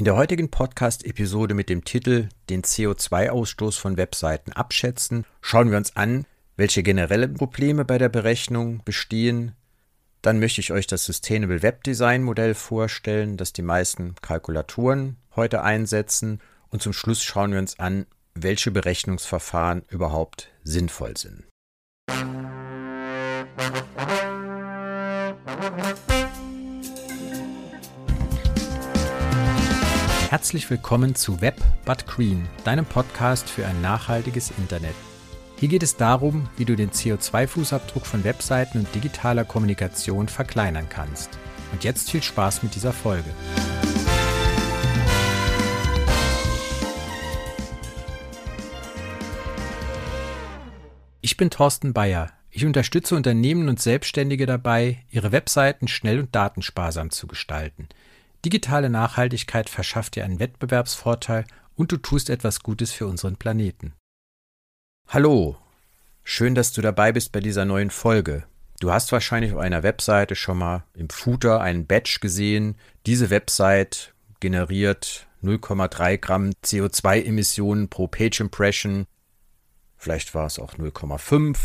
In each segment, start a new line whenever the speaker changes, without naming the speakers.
In der heutigen Podcast-Episode mit dem Titel Den CO2-Ausstoß von Webseiten abschätzen schauen wir uns an, welche generellen Probleme bei der Berechnung bestehen. Dann möchte ich euch das Sustainable Web Design Modell vorstellen, das die meisten Kalkulatoren heute einsetzen. Und zum Schluss schauen wir uns an, welche Berechnungsverfahren überhaupt sinnvoll sind. Herzlich willkommen zu Web But Green, deinem Podcast für ein nachhaltiges Internet. Hier geht es darum, wie du den CO2-Fußabdruck von Webseiten und digitaler Kommunikation verkleinern kannst. Und jetzt viel Spaß mit dieser Folge. Ich bin Thorsten Bayer. Ich unterstütze Unternehmen und Selbstständige dabei, ihre Webseiten schnell und datensparsam zu gestalten – Digitale Nachhaltigkeit verschafft dir einen Wettbewerbsvorteil und du tust etwas Gutes für unseren Planeten. Hallo, schön, dass du dabei bist bei dieser neuen Folge. Du hast wahrscheinlich auf einer Webseite schon mal im Footer einen Badge gesehen. Diese Website generiert 0,3 Gramm CO2-Emissionen pro Page Impression. Vielleicht war es auch 0,5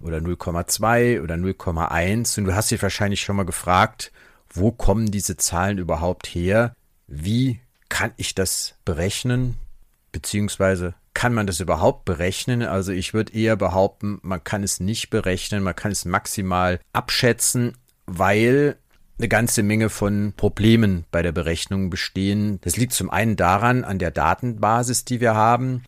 oder 0,2 oder 0,1. Und du hast dich wahrscheinlich schon mal gefragt, wo kommen diese Zahlen überhaupt her? Wie kann ich das berechnen? Beziehungsweise kann man das überhaupt berechnen? Also ich würde eher behaupten, man kann es nicht berechnen, man kann es maximal abschätzen, weil eine ganze Menge von Problemen bei der Berechnung bestehen. Das liegt zum einen daran, an der Datenbasis, die wir haben.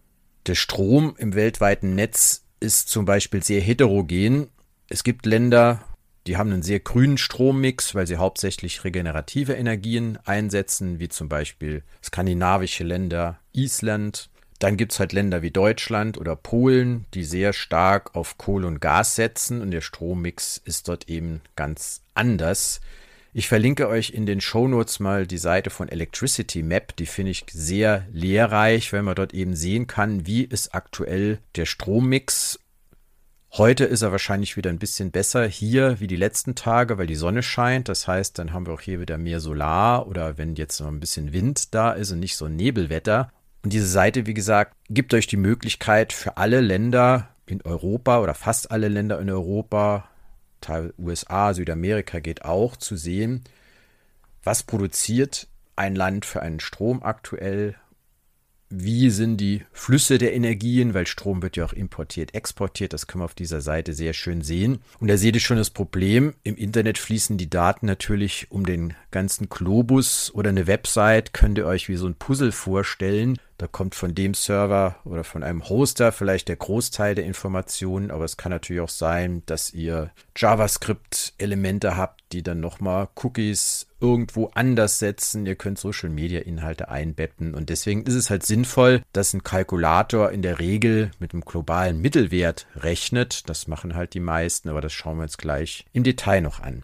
Der Strom im weltweiten Netz ist zum Beispiel sehr heterogen. Es gibt Länder, die haben einen sehr grünen Strommix, weil sie hauptsächlich regenerative Energien einsetzen, wie zum Beispiel skandinavische Länder, Island. Dann gibt es halt Länder wie Deutschland oder Polen, die sehr stark auf Kohle und Gas setzen und der Strommix ist dort eben ganz anders. Ich verlinke euch in den Shownotes mal die Seite von Electricity Map, die finde ich sehr lehrreich, weil man dort eben sehen kann, wie ist aktuell der Strommix Heute ist er wahrscheinlich wieder ein bisschen besser hier wie die letzten Tage, weil die Sonne scheint. Das heißt, dann haben wir auch hier wieder mehr Solar oder wenn jetzt noch ein bisschen Wind da ist und nicht so Nebelwetter. Und diese Seite, wie gesagt, gibt euch die Möglichkeit für alle Länder in Europa oder fast alle Länder in Europa, Teil USA, Südamerika geht auch, zu sehen, was produziert ein Land für einen Strom aktuell wie sind die Flüsse der Energien, weil Strom wird ja auch importiert, exportiert. Das kann man auf dieser Seite sehr schön sehen. Und da seht ihr schon das Problem. Im Internet fließen die Daten natürlich um den ganzen Globus oder eine Website könnt ihr euch wie so ein Puzzle vorstellen. Da kommt von dem Server oder von einem Hoster vielleicht der Großteil der Informationen, aber es kann natürlich auch sein, dass ihr JavaScript-Elemente habt, die dann nochmal Cookies irgendwo anders setzen. Ihr könnt Social-Media-Inhalte einbetten und deswegen ist es halt sinnvoll, dass ein Kalkulator in der Regel mit einem globalen Mittelwert rechnet. Das machen halt die meisten, aber das schauen wir uns gleich im Detail noch an.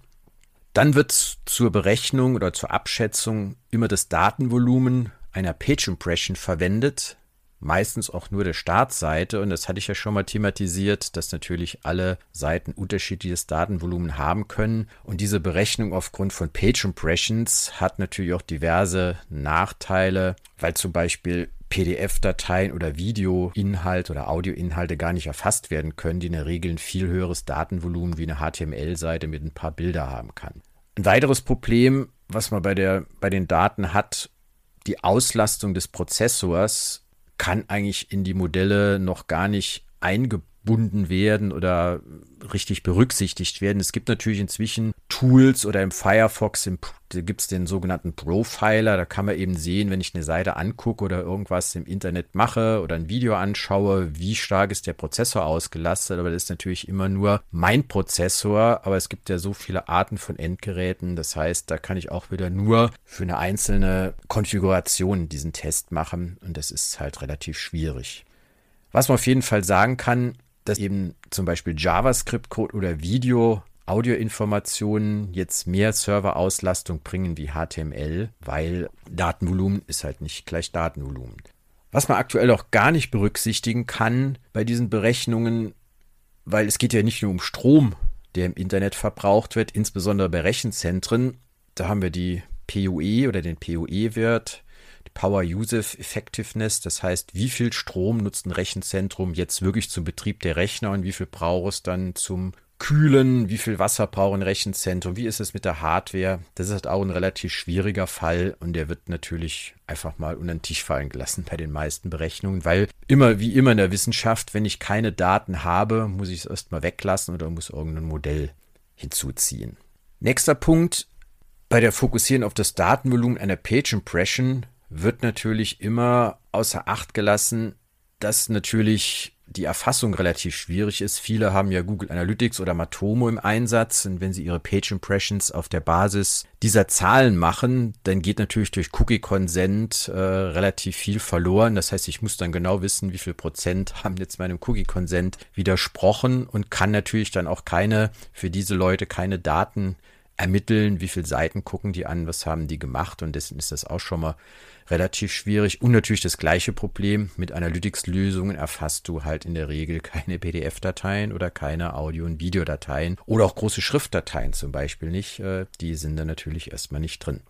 Dann wird zur Berechnung oder zur Abschätzung immer das Datenvolumen einer Page Impression verwendet, meistens auch nur der Startseite. Und das hatte ich ja schon mal thematisiert, dass natürlich alle Seiten unterschiedliches Datenvolumen haben können. Und diese Berechnung aufgrund von Page Impressions hat natürlich auch diverse Nachteile, weil zum Beispiel PDF-Dateien oder Videoinhalte oder Audioinhalte gar nicht erfasst werden können, die in der Regel ein viel höheres Datenvolumen wie eine HTML-Seite mit ein paar Bilder haben kann. Ein weiteres Problem, was man bei, der, bei den Daten hat, die Auslastung des Prozessors kann eigentlich in die Modelle noch gar nicht eingebunden werden oder richtig berücksichtigt werden. Es gibt natürlich inzwischen Tools oder im Firefox im, gibt es den sogenannten Profiler. Da kann man eben sehen, wenn ich eine Seite angucke oder irgendwas im Internet mache oder ein Video anschaue, wie stark ist der Prozessor ausgelastet. Aber das ist natürlich immer nur mein Prozessor. Aber es gibt ja so viele Arten von Endgeräten. Das heißt, da kann ich auch wieder nur für eine einzelne Konfiguration diesen Test machen. Und das ist halt relativ schwierig. Was man auf jeden Fall sagen kann, dass eben zum Beispiel JavaScript-Code oder Video Audioinformationen jetzt mehr Serverauslastung bringen wie HTML, weil Datenvolumen ist halt nicht gleich Datenvolumen. Was man aktuell auch gar nicht berücksichtigen kann bei diesen Berechnungen, weil es geht ja nicht nur um Strom, der im Internet verbraucht wird, insbesondere bei Rechenzentren. Da haben wir die PUE oder den PUE-Wert. Power Usage Effectiveness, das heißt, wie viel Strom nutzt ein Rechenzentrum jetzt wirklich zum Betrieb der Rechner und wie viel braucht es dann zum Kühlen, wie viel Wasser braucht ein Rechenzentrum, wie ist es mit der Hardware. Das ist halt auch ein relativ schwieriger Fall und der wird natürlich einfach mal unter den Tisch fallen gelassen bei den meisten Berechnungen, weil immer wie immer in der Wissenschaft, wenn ich keine Daten habe, muss ich es erstmal weglassen oder muss irgendein Modell hinzuziehen. Nächster Punkt, bei der Fokussieren auf das Datenvolumen einer Page Impression wird natürlich immer außer Acht gelassen, dass natürlich die Erfassung relativ schwierig ist. Viele haben ja Google Analytics oder Matomo im Einsatz und wenn sie ihre Page Impressions auf der Basis dieser Zahlen machen, dann geht natürlich durch Cookie Consent äh, relativ viel verloren. Das heißt, ich muss dann genau wissen, wie viel Prozent haben jetzt meinem Cookie Consent widersprochen und kann natürlich dann auch keine, für diese Leute keine Daten ermitteln, wie viele Seiten gucken die an, was haben die gemacht und deswegen ist das auch schon mal relativ schwierig. Und natürlich das gleiche Problem mit Analytics-Lösungen erfasst du halt in der Regel keine PDF-Dateien oder keine Audio- und Videodateien oder auch große Schriftdateien zum Beispiel nicht. Äh, die sind da natürlich erstmal nicht drin.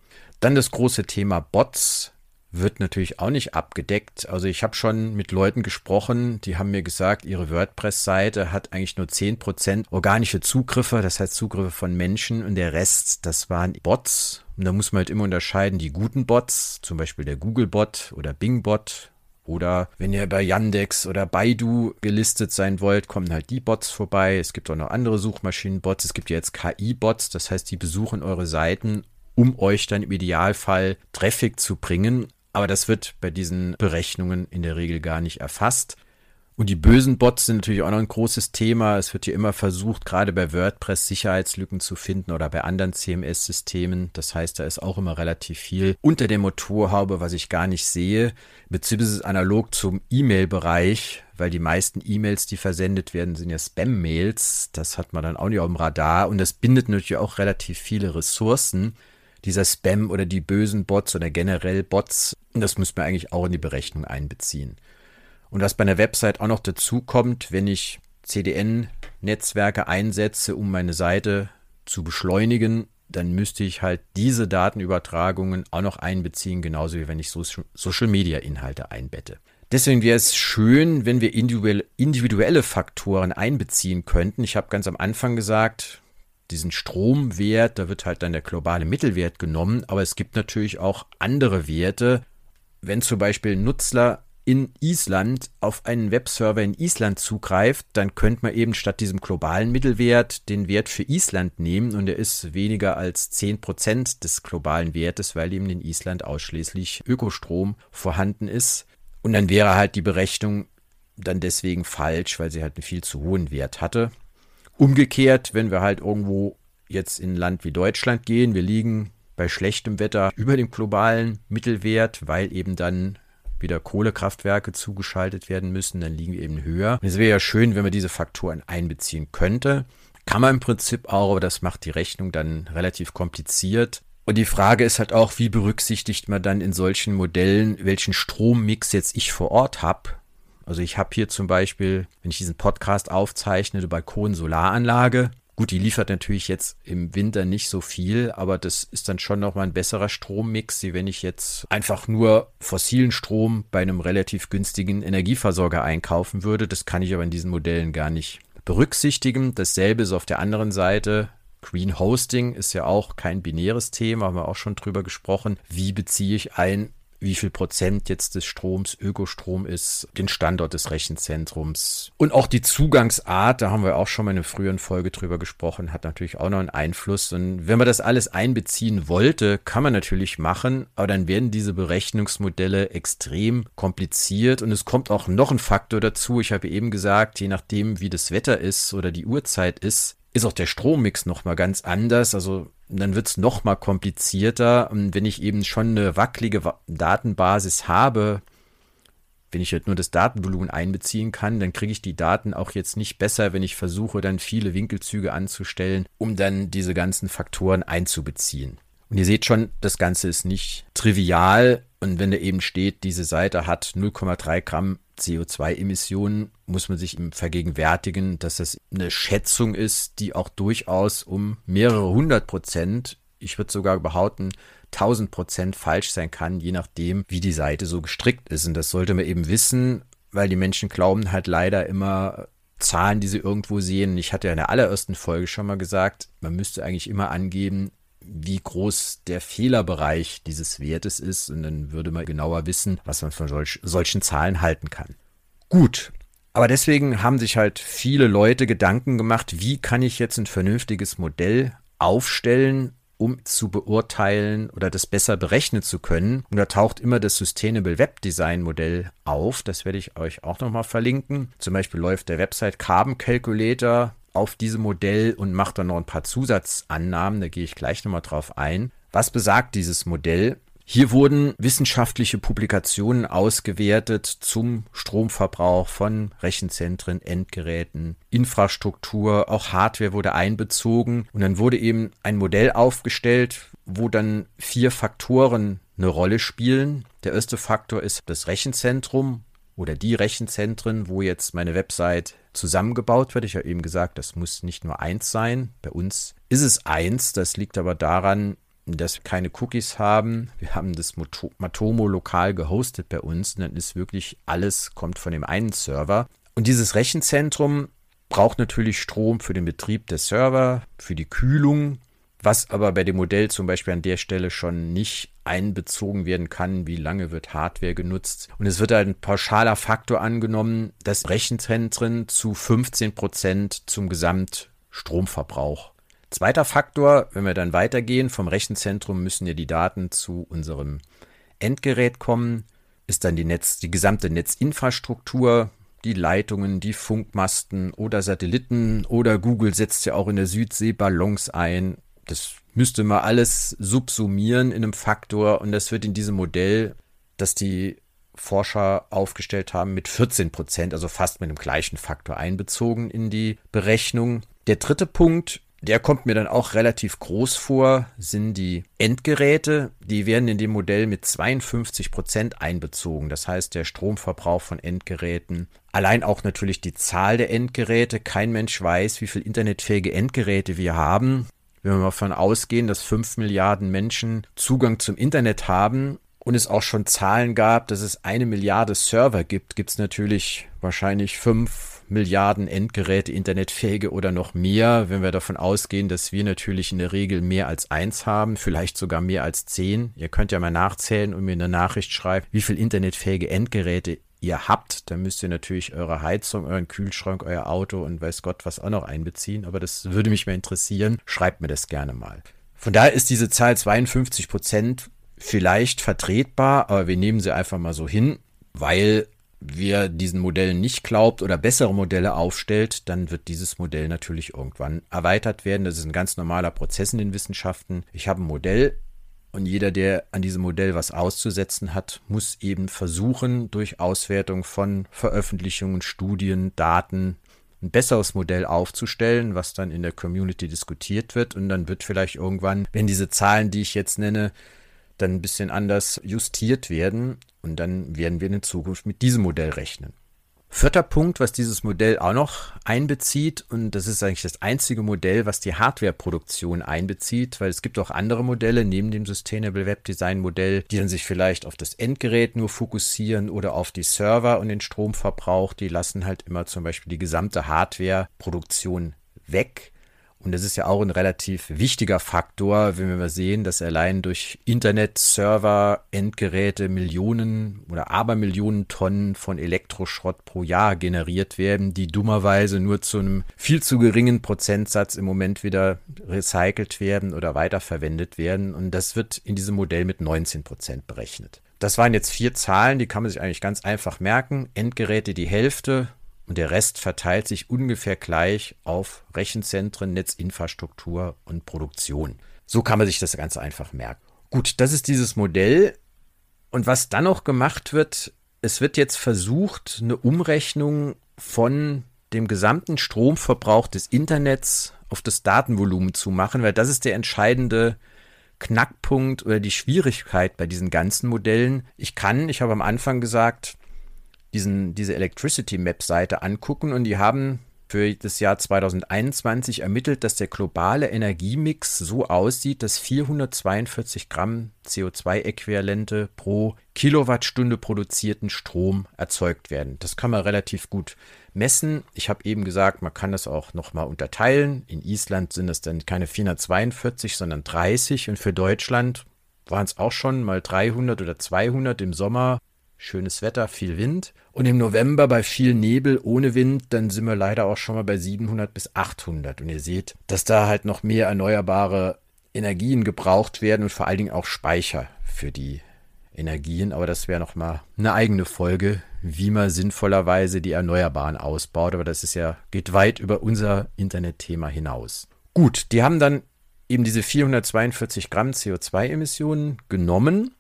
Dann das große Thema Bots wird natürlich auch nicht abgedeckt. Also ich habe schon mit Leuten gesprochen, die haben mir gesagt, ihre WordPress-Seite hat eigentlich nur 10% organische Zugriffe, das heißt Zugriffe von Menschen und der Rest, das waren Bots. Und da muss man halt immer unterscheiden, die guten Bots, zum Beispiel der Google-Bot oder Bing-Bot oder wenn ihr bei Yandex oder Baidu gelistet sein wollt, kommen halt die Bots vorbei. Es gibt auch noch andere Suchmaschinen-Bots. Es gibt ja jetzt KI-Bots, das heißt, die besuchen eure Seiten, um euch dann im Idealfall Traffic zu bringen. Aber das wird bei diesen Berechnungen in der Regel gar nicht erfasst. Und die bösen Bots sind natürlich auch noch ein großes Thema. Es wird hier immer versucht, gerade bei WordPress Sicherheitslücken zu finden oder bei anderen CMS-Systemen. Das heißt, da ist auch immer relativ viel unter der Motorhaube, was ich gar nicht sehe, beziehungsweise analog zum E-Mail-Bereich, weil die meisten E-Mails, die versendet werden, sind ja Spam-Mails. Das hat man dann auch nicht auf dem Radar und das bindet natürlich auch relativ viele Ressourcen dieser Spam oder die bösen Bots oder generell Bots, das müssen wir eigentlich auch in die Berechnung einbeziehen. Und was bei einer Website auch noch dazu kommt, wenn ich CDN-Netzwerke einsetze, um meine Seite zu beschleunigen, dann müsste ich halt diese Datenübertragungen auch noch einbeziehen, genauso wie wenn ich Social-Media-Inhalte einbette. Deswegen wäre es schön, wenn wir individuelle Faktoren einbeziehen könnten. Ich habe ganz am Anfang gesagt, diesen Stromwert, da wird halt dann der globale Mittelwert genommen, aber es gibt natürlich auch andere Werte. Wenn zum Beispiel ein Nutzer in Island auf einen Webserver in Island zugreift, dann könnte man eben statt diesem globalen Mittelwert den Wert für Island nehmen und der ist weniger als 10% des globalen Wertes, weil eben in Island ausschließlich Ökostrom vorhanden ist. Und dann wäre halt die Berechnung dann deswegen falsch, weil sie halt einen viel zu hohen Wert hatte. Umgekehrt, wenn wir halt irgendwo jetzt in ein Land wie Deutschland gehen, wir liegen bei schlechtem Wetter über dem globalen Mittelwert, weil eben dann wieder Kohlekraftwerke zugeschaltet werden müssen, dann liegen wir eben höher. es wäre ja schön, wenn man diese Faktoren einbeziehen könnte. Kann man im Prinzip auch, aber das macht die Rechnung dann relativ kompliziert. Und die Frage ist halt auch, wie berücksichtigt man dann in solchen Modellen, welchen Strommix jetzt ich vor Ort habe also ich habe hier zum Beispiel, wenn ich diesen Podcast aufzeichne, eine Balkon-Solaranlage. Gut, die liefert natürlich jetzt im Winter nicht so viel, aber das ist dann schon nochmal ein besserer Strommix, wie wenn ich jetzt einfach nur fossilen Strom bei einem relativ günstigen Energieversorger einkaufen würde. Das kann ich aber in diesen Modellen gar nicht berücksichtigen. Dasselbe ist auf der anderen Seite. Green Hosting ist ja auch kein binäres Thema, haben wir auch schon drüber gesprochen. Wie beziehe ich ein wie viel Prozent jetzt des Stroms Ökostrom ist, den Standort des Rechenzentrums und auch die Zugangsart, da haben wir auch schon mal in einer früheren Folge drüber gesprochen, hat natürlich auch noch einen Einfluss. Und wenn man das alles einbeziehen wollte, kann man natürlich machen, aber dann werden diese Berechnungsmodelle extrem kompliziert und es kommt auch noch ein Faktor dazu. Ich habe eben gesagt, je nachdem, wie das Wetter ist oder die Uhrzeit ist, ist auch der Strommix nochmal ganz anders. Also dann wird es nochmal komplizierter. Und wenn ich eben schon eine wackelige Datenbasis habe, wenn ich halt nur das Datenvolumen einbeziehen kann, dann kriege ich die Daten auch jetzt nicht besser, wenn ich versuche, dann viele Winkelzüge anzustellen, um dann diese ganzen Faktoren einzubeziehen. Und ihr seht schon, das Ganze ist nicht trivial. Und wenn da eben steht, diese Seite hat 0,3 Gramm CO2-Emissionen muss man sich vergegenwärtigen, dass das eine Schätzung ist, die auch durchaus um mehrere hundert Prozent, ich würde sogar behaupten, 1000 Prozent falsch sein kann, je nachdem, wie die Seite so gestrickt ist. Und das sollte man eben wissen, weil die Menschen glauben halt leider immer Zahlen, die sie irgendwo sehen. Ich hatte ja in der allerersten Folge schon mal gesagt, man müsste eigentlich immer angeben, wie groß der Fehlerbereich dieses Wertes ist. Und dann würde man genauer wissen, was man von solch, solchen Zahlen halten kann. Gut. Aber deswegen haben sich halt viele Leute Gedanken gemacht, wie kann ich jetzt ein vernünftiges Modell aufstellen, um zu beurteilen oder das besser berechnen zu können. Und da taucht immer das Sustainable Web Design Modell auf. Das werde ich euch auch nochmal verlinken. Zum Beispiel läuft der Website Carbon Calculator auf diesem Modell und macht dann noch ein paar Zusatzannahmen. Da gehe ich gleich nochmal drauf ein. Was besagt dieses Modell? Hier wurden wissenschaftliche Publikationen ausgewertet zum Stromverbrauch von Rechenzentren, Endgeräten, Infrastruktur, auch Hardware wurde einbezogen und dann wurde eben ein Modell aufgestellt, wo dann vier Faktoren eine Rolle spielen. Der erste Faktor ist das Rechenzentrum oder die Rechenzentren, wo jetzt meine Website zusammengebaut wird. Ich habe eben gesagt, das muss nicht nur eins sein. Bei uns ist es eins. Das liegt aber daran, dass wir keine Cookies haben. Wir haben das Matomo lokal gehostet bei uns und dann ist wirklich alles kommt von dem einen Server. Und dieses Rechenzentrum braucht natürlich Strom für den Betrieb der Server, für die Kühlung, was aber bei dem Modell zum Beispiel an der Stelle schon nicht einbezogen werden kann, wie lange wird Hardware genutzt. Und es wird ein pauschaler Faktor angenommen, dass Rechenzentren zu 15 Prozent zum Gesamtstromverbrauch Zweiter Faktor, wenn wir dann weitergehen, vom Rechenzentrum müssen ja die Daten zu unserem Endgerät kommen, ist dann die Netz, die gesamte Netzinfrastruktur, die Leitungen, die Funkmasten oder Satelliten oder Google setzt ja auch in der Südsee Ballons ein. Das müsste man alles subsumieren in einem Faktor und das wird in diesem Modell, das die Forscher aufgestellt haben, mit 14 Prozent, also fast mit dem gleichen Faktor einbezogen in die Berechnung. Der dritte Punkt der kommt mir dann auch relativ groß vor, sind die Endgeräte. Die werden in dem Modell mit 52 Prozent einbezogen. Das heißt, der Stromverbrauch von Endgeräten. Allein auch natürlich die Zahl der Endgeräte. Kein Mensch weiß, wie viele internetfähige Endgeräte wir haben. Wenn wir davon ausgehen, dass 5 Milliarden Menschen Zugang zum Internet haben und es auch schon Zahlen gab, dass es eine Milliarde Server gibt, gibt es natürlich wahrscheinlich fünf Milliarden Endgeräte, internetfähige oder noch mehr, wenn wir davon ausgehen, dass wir natürlich in der Regel mehr als eins haben, vielleicht sogar mehr als zehn. Ihr könnt ja mal nachzählen und mir eine Nachricht schreiben, wie viel internetfähige Endgeräte ihr habt. Dann müsst ihr natürlich eure Heizung, euren Kühlschrank, euer Auto und weiß Gott was auch noch einbeziehen. Aber das würde mich mal interessieren. Schreibt mir das gerne mal. Von daher ist diese Zahl 52 Prozent vielleicht vertretbar, aber wir nehmen sie einfach mal so hin, weil wer diesen Modellen nicht glaubt oder bessere Modelle aufstellt, dann wird dieses Modell natürlich irgendwann erweitert werden. Das ist ein ganz normaler Prozess in den Wissenschaften. Ich habe ein Modell und jeder, der an diesem Modell was auszusetzen hat, muss eben versuchen, durch Auswertung von Veröffentlichungen, Studien, Daten ein besseres Modell aufzustellen, was dann in der Community diskutiert wird. Und dann wird vielleicht irgendwann, wenn diese Zahlen, die ich jetzt nenne, dann ein bisschen anders justiert werden und dann werden wir in Zukunft mit diesem Modell rechnen. Vierter Punkt, was dieses Modell auch noch einbezieht, und das ist eigentlich das einzige Modell, was die Hardwareproduktion einbezieht, weil es gibt auch andere Modelle neben dem Sustainable Web Design Modell, die dann sich vielleicht auf das Endgerät nur fokussieren oder auf die Server und den Stromverbrauch. Die lassen halt immer zum Beispiel die gesamte Hardwareproduktion weg. Und das ist ja auch ein relativ wichtiger Faktor, wenn wir mal sehen, dass allein durch Internet, Server, Endgeräte Millionen oder Abermillionen Tonnen von Elektroschrott pro Jahr generiert werden, die dummerweise nur zu einem viel zu geringen Prozentsatz im Moment wieder recycelt werden oder weiterverwendet werden. Und das wird in diesem Modell mit 19 Prozent berechnet. Das waren jetzt vier Zahlen, die kann man sich eigentlich ganz einfach merken. Endgeräte die Hälfte, und der Rest verteilt sich ungefähr gleich auf Rechenzentren, Netzinfrastruktur und Produktion. So kann man sich das ganz einfach merken. Gut, das ist dieses Modell. Und was dann noch gemacht wird, es wird jetzt versucht, eine Umrechnung von dem gesamten Stromverbrauch des Internets auf das Datenvolumen zu machen, weil das ist der entscheidende Knackpunkt oder die Schwierigkeit bei diesen ganzen Modellen. Ich kann, ich habe am Anfang gesagt, diesen, diese Electricity Map Seite angucken und die haben für das Jahr 2021 ermittelt, dass der globale Energiemix so aussieht, dass 442 Gramm CO2-Äquivalente pro Kilowattstunde produzierten Strom erzeugt werden. Das kann man relativ gut messen. Ich habe eben gesagt, man kann das auch nochmal unterteilen. In Island sind es dann keine 442, sondern 30 und für Deutschland waren es auch schon mal 300 oder 200 im Sommer schönes Wetter, viel Wind. Und im November bei viel Nebel ohne Wind, dann sind wir leider auch schon mal bei 700 bis 800. Und ihr seht, dass da halt noch mehr erneuerbare Energien gebraucht werden und vor allen Dingen auch Speicher für die Energien. Aber das wäre noch mal eine eigene Folge, wie man sinnvollerweise die Erneuerbaren ausbaut. Aber das ist ja, geht weit über unser Internetthema hinaus. Gut, die haben dann eben diese 442 Gramm CO2-Emissionen genommen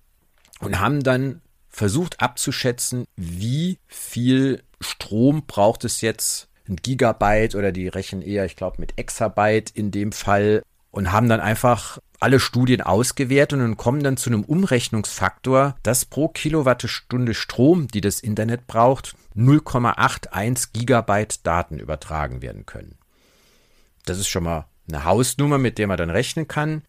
und haben dann versucht abzuschätzen, wie viel Strom braucht es jetzt, ein Gigabyte oder die rechnen eher, ich glaube, mit Exabyte in dem Fall und haben dann einfach alle Studien ausgewertet und kommen dann zu einem Umrechnungsfaktor, dass pro Kilowattstunde Strom, die das Internet braucht, 0,81 Gigabyte Daten übertragen werden können. Das ist schon mal eine Hausnummer, mit der man dann rechnen kann.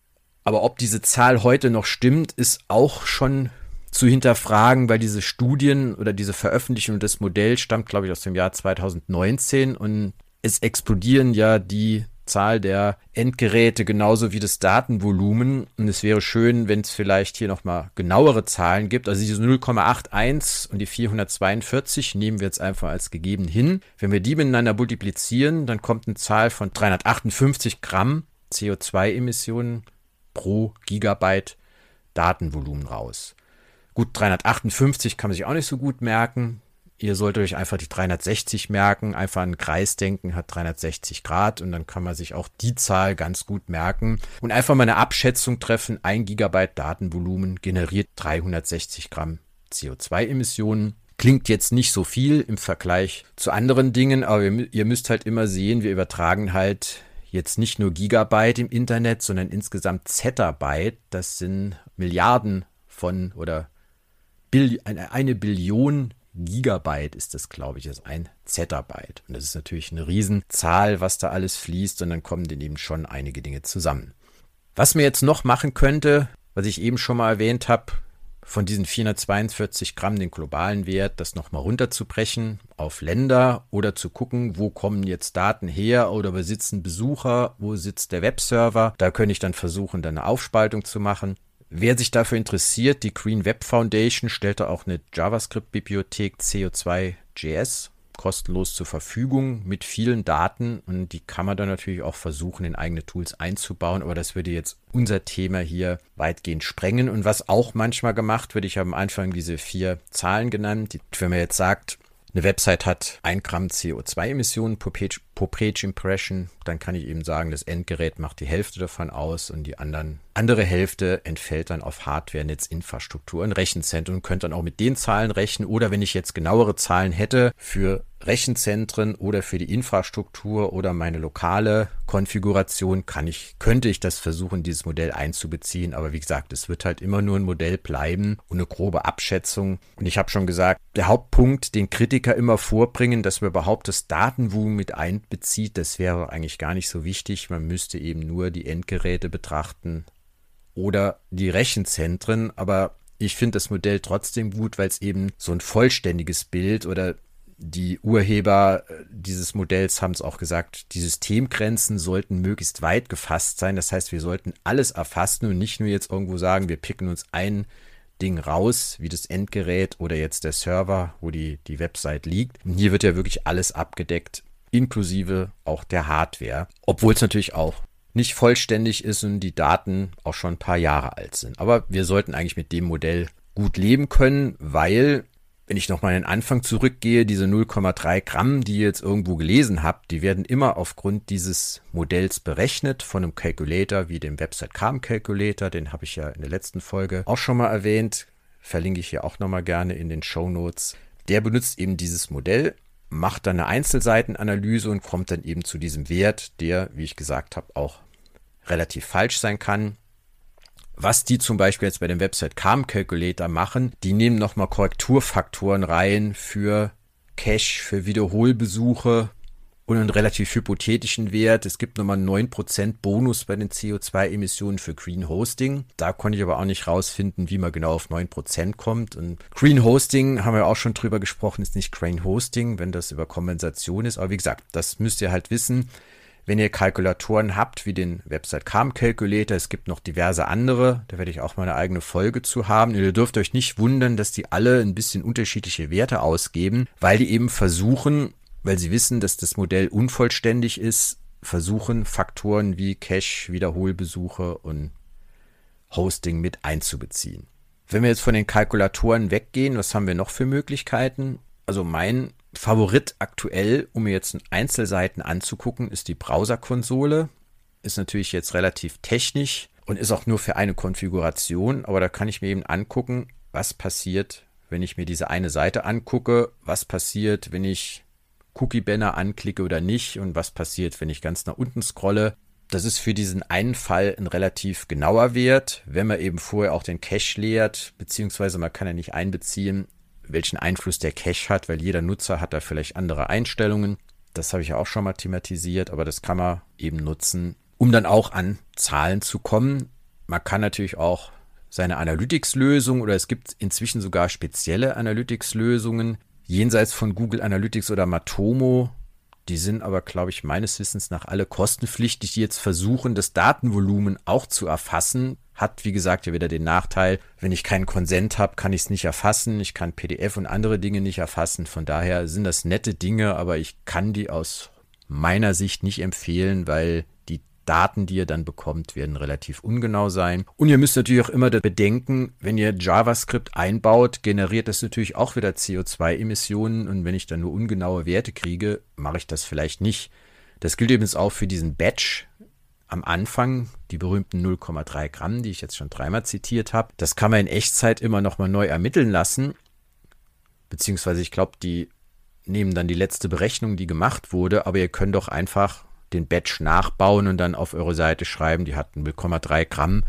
Aber ob diese Zahl heute noch stimmt, ist auch schon zu hinterfragen, weil diese Studien oder diese Veröffentlichung des Modells stammt, glaube ich, aus dem Jahr 2019 und es explodieren ja die Zahl der Endgeräte genauso wie das Datenvolumen. Und es wäre schön, wenn es vielleicht hier nochmal genauere Zahlen gibt. Also diese 0,81 und die 442 nehmen wir jetzt einfach als gegeben hin. Wenn wir die miteinander multiplizieren, dann kommt eine Zahl von 358 Gramm CO2-Emissionen pro Gigabyte Datenvolumen raus. Gut, 358 kann man sich auch nicht so gut merken. Ihr solltet euch einfach die 360 merken, einfach an Kreis denken, hat 360 Grad und dann kann man sich auch die Zahl ganz gut merken und einfach mal eine Abschätzung treffen. Ein Gigabyte Datenvolumen generiert 360 Gramm CO2-Emissionen. Klingt jetzt nicht so viel im Vergleich zu anderen Dingen, aber ihr müsst halt immer sehen, wir übertragen halt jetzt nicht nur Gigabyte im Internet, sondern insgesamt Zettabyte. Das sind Milliarden von oder Eine, Billion Gigabyte ist das, glaube ich, ist ein Zettabyte. Und das ist natürlich eine Riesenzahl, was da alles fließt. Und dann kommen dann eben schon einige Dinge zusammen. Was mir jetzt noch machen könnte, was ich eben schon mal erwähnt habe, von diesen 442 Gramm den globalen Wert, das nochmal runterzubrechen auf Länder oder zu gucken, wo kommen jetzt Daten her oder besitzen Besucher, wo sitzt der Webserver. Da könnte ich dann versuchen, dann eine Aufspaltung zu machen. Wer sich dafür interessiert, die Green Web Foundation stellte auch eine JavaScript-Bibliothek CO2.js kostenlos zur Verfügung mit vielen Daten und die kann man dann natürlich auch versuchen, in eigene Tools einzubauen, aber das würde jetzt unser Thema hier weitgehend sprengen. Und was auch manchmal gemacht wird, ich habe am Anfang diese vier Zahlen genannt, wenn man jetzt sagt, eine Website hat ein Gramm CO2-Emissionen pro Page, pro Page Impression, dann kann ich eben sagen, das Endgerät macht die Hälfte davon aus und die anderen, andere Hälfte entfällt dann auf Hardware, Netzinfrastruktur und Rechenzentren und könnte dann auch mit den Zahlen rechnen. Oder wenn ich jetzt genauere Zahlen hätte für Rechenzentren oder für die Infrastruktur oder meine lokale Konfiguration kann ich, könnte ich das versuchen, dieses Modell einzubeziehen. Aber wie gesagt, es wird halt immer nur ein Modell bleiben und eine grobe Abschätzung. Und ich habe schon gesagt, der Hauptpunkt, den Kritiker immer vorbringen, dass man überhaupt das Datenvolumen mit einbezieht, das wäre eigentlich gar nicht so wichtig. Man müsste eben nur die Endgeräte betrachten oder die Rechenzentren. Aber ich finde das Modell trotzdem gut, weil es eben so ein vollständiges Bild oder die Urheber äh, dieses Modells haben es auch gesagt, die Systemgrenzen sollten möglichst weit gefasst sein. Das heißt, wir sollten alles erfassen und nicht nur jetzt irgendwo sagen, wir picken uns ein Ding raus, wie das Endgerät oder jetzt der Server, wo die, die Website liegt. Und hier wird ja wirklich alles abgedeckt, inklusive auch der Hardware. Obwohl es natürlich auch nicht vollständig ist und die Daten auch schon ein paar Jahre alt sind. Aber wir sollten eigentlich mit dem Modell gut leben können, weil wenn ich nochmal in den Anfang zurückgehe, diese 0,3 Gramm, die ihr jetzt irgendwo gelesen habt, die werden immer aufgrund dieses Modells berechnet von einem Calculator wie dem Website Calm Calculator. Den habe ich ja in der letzten Folge auch schon mal erwähnt. Verlinke ich hier auch nochmal gerne in den Show Notes. Der benutzt eben dieses Modell, macht dann eine Einzelseitenanalyse und kommt dann eben zu diesem Wert, der, wie ich gesagt habe, auch relativ falsch sein kann. Was die zum Beispiel jetzt bei dem Website Calm Calculator machen, die nehmen nochmal Korrekturfaktoren rein für Cache, für Wiederholbesuche und einen relativ hypothetischen Wert. Es gibt nochmal 9% Bonus bei den CO2-Emissionen für Green Hosting. Da konnte ich aber auch nicht rausfinden, wie man genau auf 9% kommt. Und Green Hosting, haben wir auch schon drüber gesprochen, ist nicht Green Hosting, wenn das über Kompensation ist. Aber wie gesagt, das müsst ihr halt wissen. Wenn ihr Kalkulatoren habt, wie den Website Calm Calculator, es gibt noch diverse andere, da werde ich auch mal eine eigene Folge zu haben. Ihr dürft euch nicht wundern, dass die alle ein bisschen unterschiedliche Werte ausgeben, weil die eben versuchen, weil sie wissen, dass das Modell unvollständig ist, versuchen Faktoren wie Cache, Wiederholbesuche und Hosting mit einzubeziehen. Wenn wir jetzt von den Kalkulatoren weggehen, was haben wir noch für Möglichkeiten? Also mein Favorit aktuell, um mir jetzt Einzelseiten anzugucken, ist die Browserkonsole. Ist natürlich jetzt relativ technisch und ist auch nur für eine Konfiguration, aber da kann ich mir eben angucken, was passiert, wenn ich mir diese eine Seite angucke, was passiert, wenn ich Cookie-Banner anklicke oder nicht und was passiert, wenn ich ganz nach unten scrolle. Das ist für diesen einen Fall ein relativ genauer Wert, wenn man eben vorher auch den Cache leert, beziehungsweise man kann ja nicht einbeziehen, welchen Einfluss der Cache hat, weil jeder Nutzer hat da vielleicht andere Einstellungen. Das habe ich ja auch schon mal thematisiert, aber das kann man eben nutzen, um dann auch an Zahlen zu kommen. Man kann natürlich auch seine Analytics-Lösung oder es gibt inzwischen sogar spezielle Analytics-Lösungen jenseits von Google Analytics oder Matomo. Die sind aber, glaube ich, meines Wissens nach alle kostenpflichtig, die jetzt versuchen, das Datenvolumen auch zu erfassen hat, wie gesagt, ja wieder den Nachteil, wenn ich keinen Konsent habe, kann ich es nicht erfassen. Ich kann PDF und andere Dinge nicht erfassen. Von daher sind das nette Dinge, aber ich kann die aus meiner Sicht nicht empfehlen, weil Daten, die ihr dann bekommt, werden relativ ungenau sein. Und ihr müsst natürlich auch immer bedenken, wenn ihr JavaScript einbaut, generiert das natürlich auch wieder CO2-Emissionen. Und wenn ich dann nur ungenaue Werte kriege, mache ich das vielleicht nicht. Das gilt übrigens auch für diesen Batch, am Anfang, die berühmten 0,3 Gramm, die ich jetzt schon dreimal zitiert habe, das kann man in Echtzeit immer nochmal neu ermitteln lassen. Beziehungsweise ich glaube, die nehmen dann die letzte Berechnung, die gemacht wurde, aber ihr könnt doch einfach den Batch nachbauen und dann auf eure Seite schreiben, die hat 0,3 Gramm.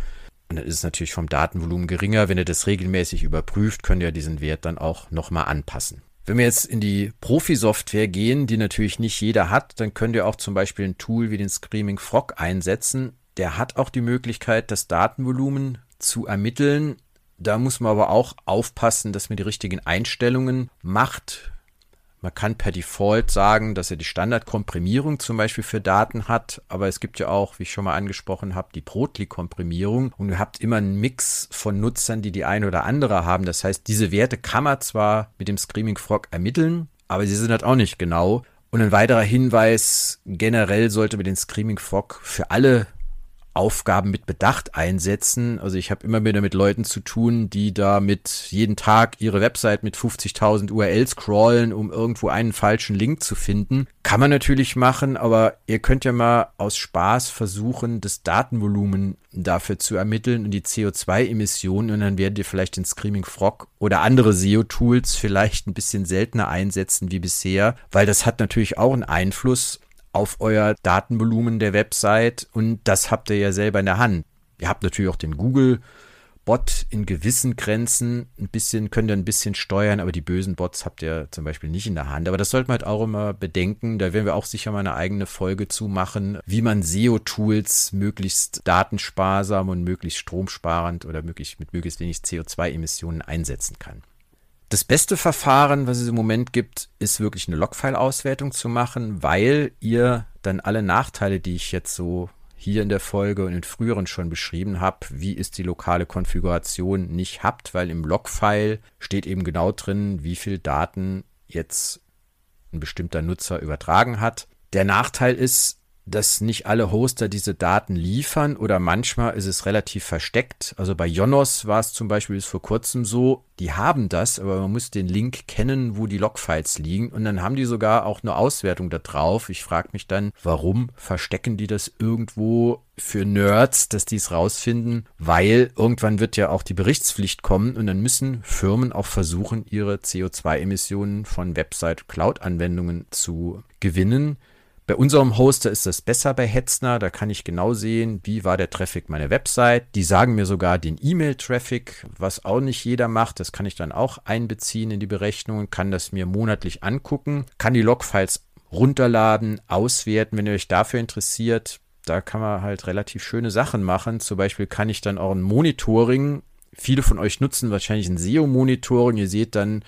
Und dann ist es natürlich vom Datenvolumen geringer. Wenn ihr das regelmäßig überprüft, könnt ihr diesen Wert dann auch nochmal anpassen. Wenn wir jetzt in die Profi-Software gehen, die natürlich nicht jeder hat, dann könnt ihr auch zum Beispiel ein Tool wie den Screaming Frog einsetzen. Der hat auch die Möglichkeit, das Datenvolumen zu ermitteln. Da muss man aber auch aufpassen, dass man die richtigen Einstellungen macht. Man kann per Default sagen, dass er die Standardkomprimierung zum Beispiel für Daten hat, aber es gibt ja auch, wie ich schon mal angesprochen habe, die Brotli-Komprimierung und ihr habt immer einen Mix von Nutzern, die die eine oder andere haben. Das heißt, diese Werte kann man zwar mit dem Screaming Frog ermitteln, aber sie sind halt auch nicht genau. Und ein weiterer Hinweis, generell sollte man den Screaming Frog für alle Aufgaben mit Bedacht einsetzen. Also ich habe immer wieder mit Leuten zu tun, die da mit jeden Tag ihre Website mit 50.000 URLs crawlen, um irgendwo einen falschen Link zu finden. Kann man natürlich machen, aber ihr könnt ja mal aus Spaß versuchen, das Datenvolumen dafür zu ermitteln und die CO2-Emissionen und dann werdet ihr vielleicht den Screaming Frog oder andere SEO-Tools vielleicht ein bisschen seltener einsetzen wie bisher, weil das hat natürlich auch einen Einfluss auf euer Datenvolumen der Website und das habt ihr ja selber in der Hand. Ihr habt natürlich auch den Google Bot in gewissen Grenzen ein bisschen, könnt ihr ein bisschen steuern, aber die bösen Bots habt ihr zum Beispiel nicht in der Hand. Aber das sollte man halt auch immer bedenken. Da werden wir auch sicher mal eine eigene Folge zu machen, wie man SEO-Tools möglichst datensparsam und möglichst stromsparend oder möglichst mit möglichst wenig CO2-Emissionen einsetzen kann. Das beste Verfahren, was es im Moment gibt, ist wirklich eine Logfile-Auswertung zu machen, weil ihr dann alle Nachteile, die ich jetzt so hier in der Folge und in früheren schon beschrieben habe, wie ist die lokale Konfiguration, nicht habt, weil im Logfile steht eben genau drin, wie viel Daten jetzt ein bestimmter Nutzer übertragen hat. Der Nachteil ist, dass nicht alle Hoster diese Daten liefern oder manchmal ist es relativ versteckt. Also bei Jonos war es zum Beispiel bis vor kurzem so, die haben das, aber man muss den Link kennen, wo die Logfiles liegen und dann haben die sogar auch eine Auswertung da drauf. Ich frage mich dann, warum verstecken die das irgendwo für Nerds, dass die es rausfinden? Weil irgendwann wird ja auch die Berichtspflicht kommen und dann müssen Firmen auch versuchen, ihre CO2-Emissionen von Website-Cloud-Anwendungen zu gewinnen. Bei unserem Hoster ist das besser bei Hetzner. Da kann ich genau sehen, wie war der Traffic meiner Website. Die sagen mir sogar den E-Mail-Traffic, was auch nicht jeder macht. Das kann ich dann auch einbeziehen in die Berechnungen, kann das mir monatlich angucken, kann die Logfiles runterladen, auswerten, wenn ihr euch dafür interessiert. Da kann man halt relativ schöne Sachen machen. Zum Beispiel kann ich dann auch ein Monitoring. Viele von euch nutzen wahrscheinlich ein SEO-Monitoring. Ihr seht dann,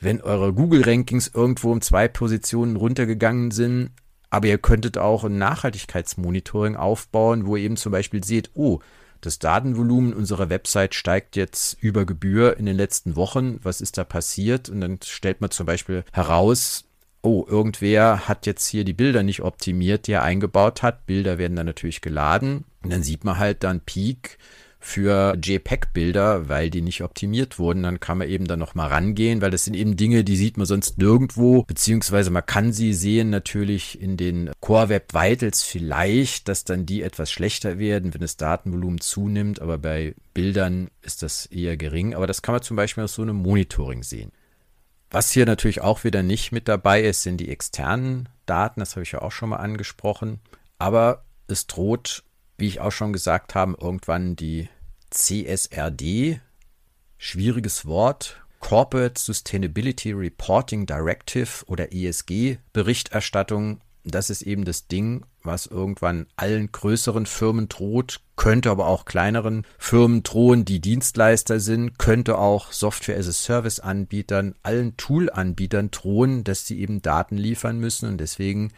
wenn eure Google-Rankings irgendwo um zwei Positionen runtergegangen sind, aber ihr könntet auch ein Nachhaltigkeitsmonitoring aufbauen, wo ihr eben zum Beispiel seht, oh, das Datenvolumen unserer Website steigt jetzt über Gebühr in den letzten Wochen. Was ist da passiert? Und dann stellt man zum Beispiel heraus, oh, irgendwer hat jetzt hier die Bilder nicht optimiert, die er eingebaut hat. Bilder werden dann natürlich geladen. Und dann sieht man halt dann Peak für JPEG-Bilder, weil die nicht optimiert wurden. Dann kann man eben dann nochmal rangehen, weil das sind eben Dinge, die sieht man sonst nirgendwo, beziehungsweise man kann sie sehen natürlich in den Core Web Vitals vielleicht, dass dann die etwas schlechter werden, wenn das Datenvolumen zunimmt, aber bei Bildern ist das eher gering. Aber das kann man zum Beispiel aus so einem Monitoring sehen. Was hier natürlich auch wieder nicht mit dabei ist, sind die externen Daten, das habe ich ja auch schon mal angesprochen. Aber es droht wie ich auch schon gesagt habe, irgendwann die CSRD, schwieriges Wort, Corporate Sustainability Reporting Directive oder ESG Berichterstattung. Das ist eben das Ding, was irgendwann allen größeren Firmen droht, könnte aber auch kleineren Firmen drohen, die Dienstleister sind, könnte auch Software as a Service Anbietern, allen Tool-Anbietern drohen, dass sie eben Daten liefern müssen und deswegen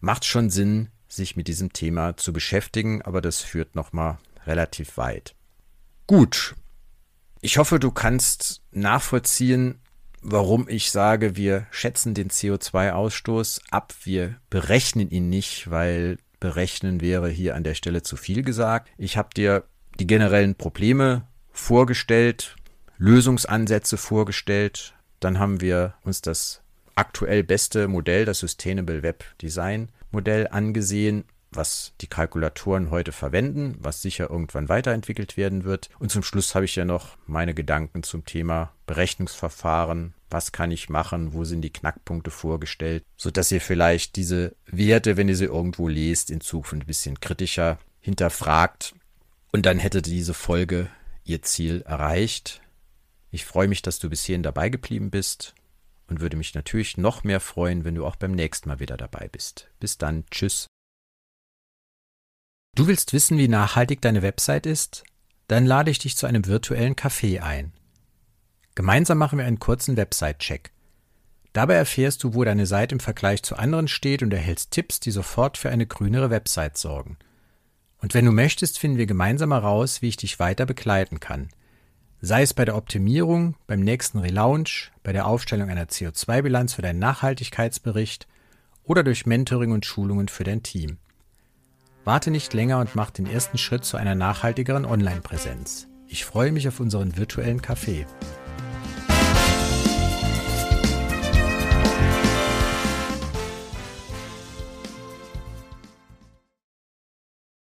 macht es schon Sinn, sich mit diesem Thema zu beschäftigen, aber das führt nochmal relativ weit. Gut. Ich hoffe, du kannst nachvollziehen, warum ich sage, wir schätzen den CO2-Ausstoß ab, wir berechnen ihn nicht, weil berechnen wäre hier an der Stelle zu viel gesagt. Ich habe dir die generellen Probleme vorgestellt, Lösungsansätze vorgestellt, dann haben wir uns das aktuell beste Modell, das Sustainable Web Design Modell angesehen, was die Kalkulatoren heute verwenden, was sicher irgendwann weiterentwickelt werden wird. Und zum Schluss habe ich ja noch meine Gedanken zum Thema Berechnungsverfahren. Was kann ich machen? Wo sind die Knackpunkte vorgestellt? Sodass ihr vielleicht diese Werte, wenn ihr sie irgendwo lest, in Zukunft ein bisschen kritischer hinterfragt. Und dann hätte diese Folge ihr Ziel erreicht. Ich freue mich, dass du bis hierhin dabei geblieben bist und würde mich natürlich noch mehr freuen, wenn du auch beim nächsten Mal wieder dabei bist. Bis dann, tschüss. Du willst wissen, wie nachhaltig deine Website ist? Dann lade ich dich zu einem virtuellen Café ein. Gemeinsam machen wir einen kurzen Website-Check. Dabei erfährst du, wo deine Seite im Vergleich zu anderen steht und erhältst Tipps, die sofort für eine grünere Website sorgen. Und wenn du möchtest, finden wir gemeinsam heraus, wie ich dich weiter begleiten kann – sei es bei der Optimierung, beim nächsten Relaunch, bei der Aufstellung einer CO2-Bilanz für deinen Nachhaltigkeitsbericht oder durch Mentoring und Schulungen für dein Team. Warte nicht länger und mach den ersten Schritt zu einer nachhaltigeren Online-Präsenz. Ich freue mich auf unseren virtuellen Café.